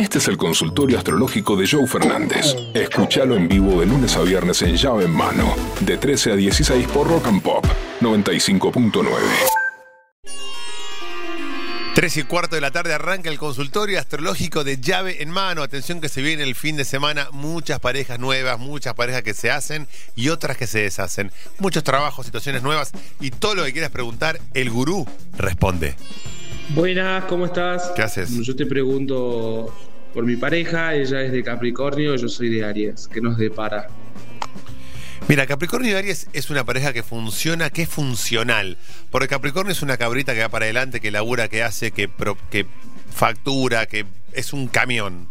Este es el consultorio astrológico de Joe Fernández. Escúchalo en vivo de lunes a viernes en llave en mano, de 13 a 16 por Rock and Pop 95.9. 3 y cuarto de la tarde arranca el consultorio astrológico de llave en mano. Atención que se viene el fin de semana, muchas parejas nuevas, muchas parejas que se hacen y otras que se deshacen. Muchos trabajos, situaciones nuevas y todo lo que quieras preguntar, el gurú responde. Buenas, ¿cómo estás? ¿Qué haces? Yo te pregunto por mi pareja, ella es de Capricornio, yo soy de Aries, ¿qué nos depara? Mira, Capricornio y Aries es una pareja que funciona, que es funcional. Porque Capricornio es una cabrita que va para adelante, que labura, que hace, que, que factura, que es un camión.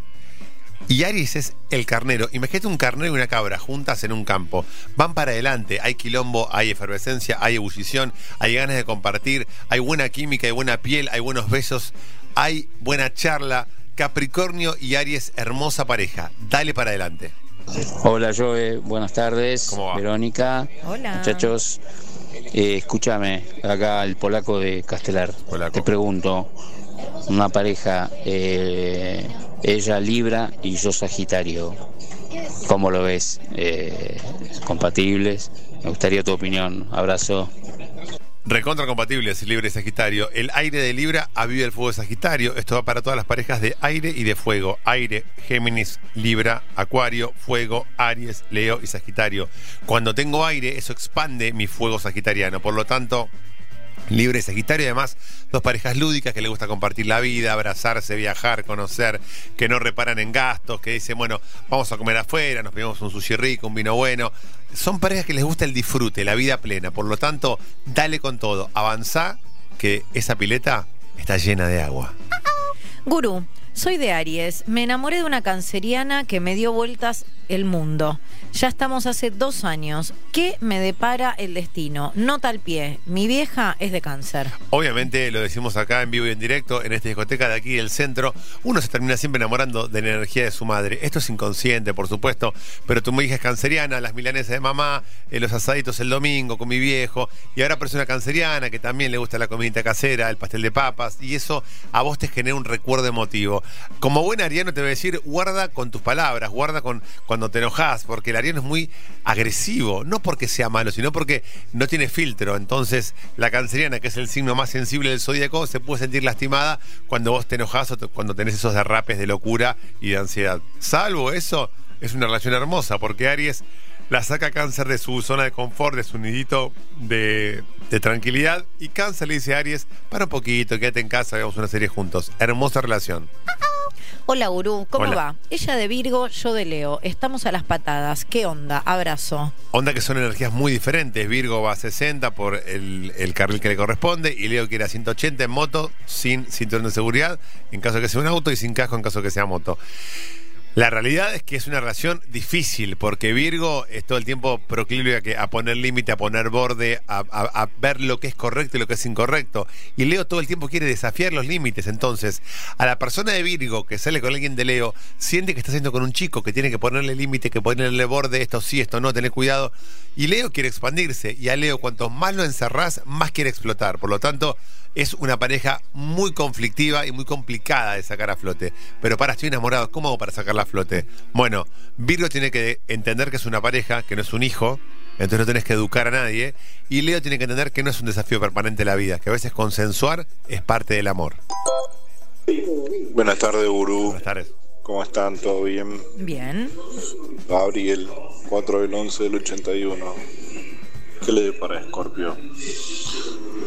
Y Aries es el carnero. Imagínate un carnero y una cabra juntas en un campo. Van para adelante. Hay quilombo, hay efervescencia, hay ebullición, hay ganas de compartir, hay buena química, hay buena piel, hay buenos besos, hay buena charla. Capricornio y Aries, hermosa pareja. Dale para adelante. Hola Joe, buenas tardes. ¿Cómo va? Verónica. Hola. Muchachos, eh, escúchame, acá el polaco de Castelar. Polaco. Te pregunto, una pareja, eh, ella Libra y yo Sagitario, ¿cómo lo ves? Eh, ¿Compatibles? Me gustaría tu opinión. Abrazo. Recontra compatibles, Libra y Sagitario. El aire de Libra aviva el fuego de Sagitario. Esto va para todas las parejas de aire y de fuego. Aire, Géminis, Libra, Acuario, Fuego, Aries, Leo y Sagitario. Cuando tengo aire, eso expande mi fuego sagitariano. Por lo tanto, Libra y Sagitario, además, dos parejas lúdicas que les gusta compartir la vida, abrazarse, viajar, conocer, que no reparan en gastos, que dicen, bueno, vamos a comer afuera, nos pedimos un sushi rico, un vino bueno. Son parejas que les gusta el disfrute, la vida plena. Por lo tanto, dale con todo, avanzá, que esa pileta está llena de agua. Gurú, soy de Aries. Me enamoré de una canceriana que me dio vueltas el mundo. Ya estamos hace dos años. ¿Qué me depara el destino? Nota al pie. Mi vieja es de cáncer. Obviamente, lo decimos acá en vivo y en directo, en esta discoteca de aquí del centro, uno se termina siempre enamorando de la energía de su madre. Esto es inconsciente, por supuesto, pero tu hija es canceriana, las milanesas de mamá, eh, los asaditos el domingo con mi viejo, y ahora una canceriana que también le gusta la comidita casera, el pastel de papas, y eso a vos te genera un recuerdo emotivo. Como buen ariano te voy a decir, guarda con tus palabras, guarda con cuando te enojas, porque el ariano es muy agresivo, no porque sea malo, sino porque no tiene filtro. Entonces, la canceriana, que es el signo más sensible del zodíaco, se puede sentir lastimada cuando vos te enojas o cuando tenés esos derrapes de locura y de ansiedad. Salvo eso, es una relación hermosa, porque Aries la saca cáncer de su zona de confort, de su nidito de, tranquilidad, y cáncer le dice a Aries, para un poquito, quédate en casa, hagamos una serie juntos. Hermosa relación. Hola, Gurú. ¿Cómo Hola. va? Ella de Virgo, yo de Leo. Estamos a las patadas. ¿Qué onda? Abrazo. Onda que son energías muy diferentes. Virgo va a 60 por el, el carril que le corresponde y Leo quiere a 180 en moto, sin cinturón de seguridad, en caso de que sea un auto y sin casco en caso de que sea moto. La realidad es que es una relación difícil porque Virgo es todo el tiempo proclive a, que- a poner límite, a poner borde, a, ver lo que es correcto y lo que es incorrecto. Y Leo todo el tiempo quiere desafiar los límites. Entonces, a la persona de Virgo que sale con alguien de Leo, siente que está haciendo con un chico que tiene que ponerle límite, que ponerle borde, esto sí, esto no, tener cuidado. Y Leo quiere expandirse. Y a Leo, cuanto más lo encerrás, más quiere explotar. Por lo tanto, es una pareja muy conflictiva y muy complicada de sacar a flote. Pero para, estoy enamorado, ¿cómo hago para sacarla a flote? Bueno, Virgo tiene que entender que es una pareja, que no es un hijo, entonces no tenés que educar a nadie. Y Leo tiene que entender que no es un desafío permanente la vida, que a veces consensuar es parte del amor. Buenas tardes, Gurú. Buenas tardes. ¿Cómo están? ¿Todo bien? Bien. Gabriel, 4 del 11 del 81. ¿Qué le para Scorpio?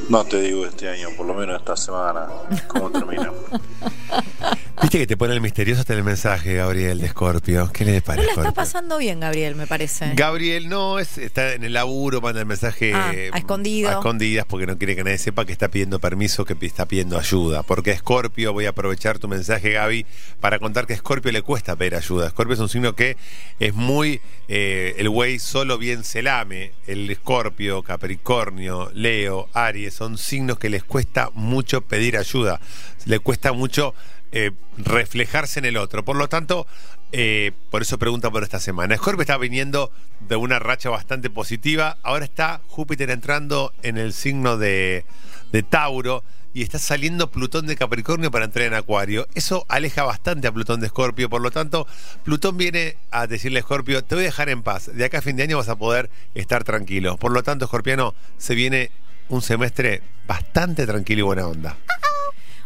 No te digo este año, por lo menos esta semana. ¿Cómo termina? Viste que te pone el misterioso hasta el mensaje, Gabriel, de Scorpio. ¿Qué le No parece? la está pasando bien, Gabriel, me parece. Gabriel no es, está en el laburo, manda el mensaje Ah, a escondido. a escondidas porque no quiere que nadie sepa que está pidiendo permiso, que está pidiendo ayuda. Porque Scorpio, voy a aprovechar tu mensaje, Gaby, para contar que a Scorpio le cuesta pedir ayuda. Scorpio es un signo que es muy, eh, el güey solo bien se lame. El Scorpio, Capricornio, Leo, Aries, son signos que les cuesta mucho pedir ayuda. Le cuesta mucho eh, reflejarse en el otro. Por lo tanto, eh, por eso pregunta por esta semana. Scorpio está viniendo de una racha bastante positiva. Ahora está Júpiter entrando en el signo de, de Tauro. y está saliendo Plutón de Capricornio para entrar en Acuario. Eso aleja bastante a Plutón de Escorpio, por lo tanto, Plutón viene a decirle a Escorpio, te voy a dejar en paz, de acá a fin de año vas a poder estar tranquilo. Por lo tanto, Escorpiano, se viene un semestre bastante tranquilo y buena onda.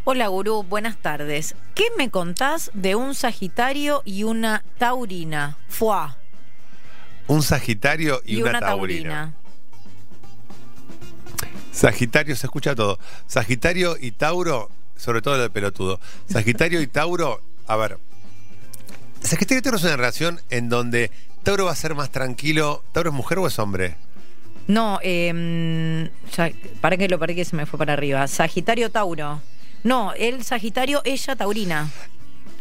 Hola gurú, buenas tardes. ¿Qué me contás de un Sagitario y una Taurina? Fuá. Un Sagitario y, una, taurina. Sagitario, se escucha todo. Sagitario y Tauro, sobre todo el pelotudo. Sagitario y Tauro, a ver. Sagitario y Tauro es una relación en donde Tauro va a ser más tranquilo. ¿Tauro es mujer o es hombre? No, eh, para que lo para que se me fue para arriba. Sagitario Tauro. No, el Sagitario, ella Taurina.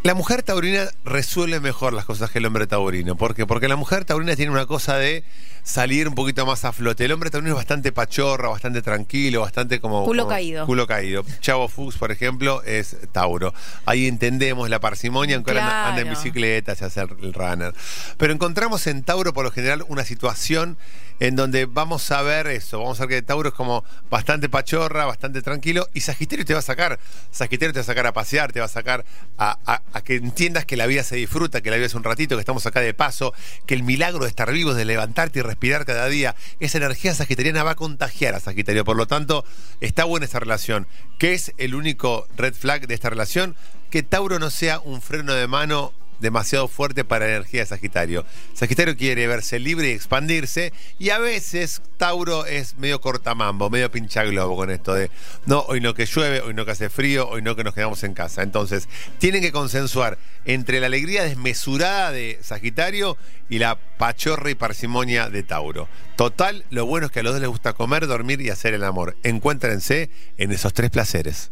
La mujer taurina resuelve mejor las cosas que el hombre taurino. ¿Por qué? Porque la mujer taurina tiene una cosa de salir un poquito más a flote. El hombre taurino es bastante pachorra, bastante tranquilo, bastante como... Culo caído. Culo caído. Chavo Fuchs, por ejemplo, es Tauro. Ahí entendemos la parsimonia, aunque ahora anda en bicicleta, se hace el runner. Pero encontramos en Tauro, por lo general, una situación en donde vamos a ver eso. Vamos a ver que Tauro es como bastante pachorra, bastante tranquilo. Y Sagitario te va a sacar. Sagitario te va a sacar a pasear, te va a sacar a, que entiendas que la vida se disfruta, que la vida es un ratito, que estamos acá de paso, que el milagro de estar vivos, de levantarte y respirar cada día, esa energía sagitariana va a contagiar a Sagitario. Por lo tanto, está buena esa relación. ¿Qué es el único red flag de esta relación? Que Tauro no sea un freno de mano demasiado fuerte para la energía de Sagitario. Sagitario quiere verse libre y expandirse y a veces Tauro es medio cortamambo, medio pincha globo con esto de no, hoy no que llueve, hoy no que hace frío, hoy no que nos quedamos en casa. Entonces, tienen que consensuar entre la alegría desmesurada de Sagitario y la pachorra y parsimonia de Tauro. Total, lo bueno es que a los dos les gusta comer, dormir y hacer el amor. Encuéntrense en esos tres placeres.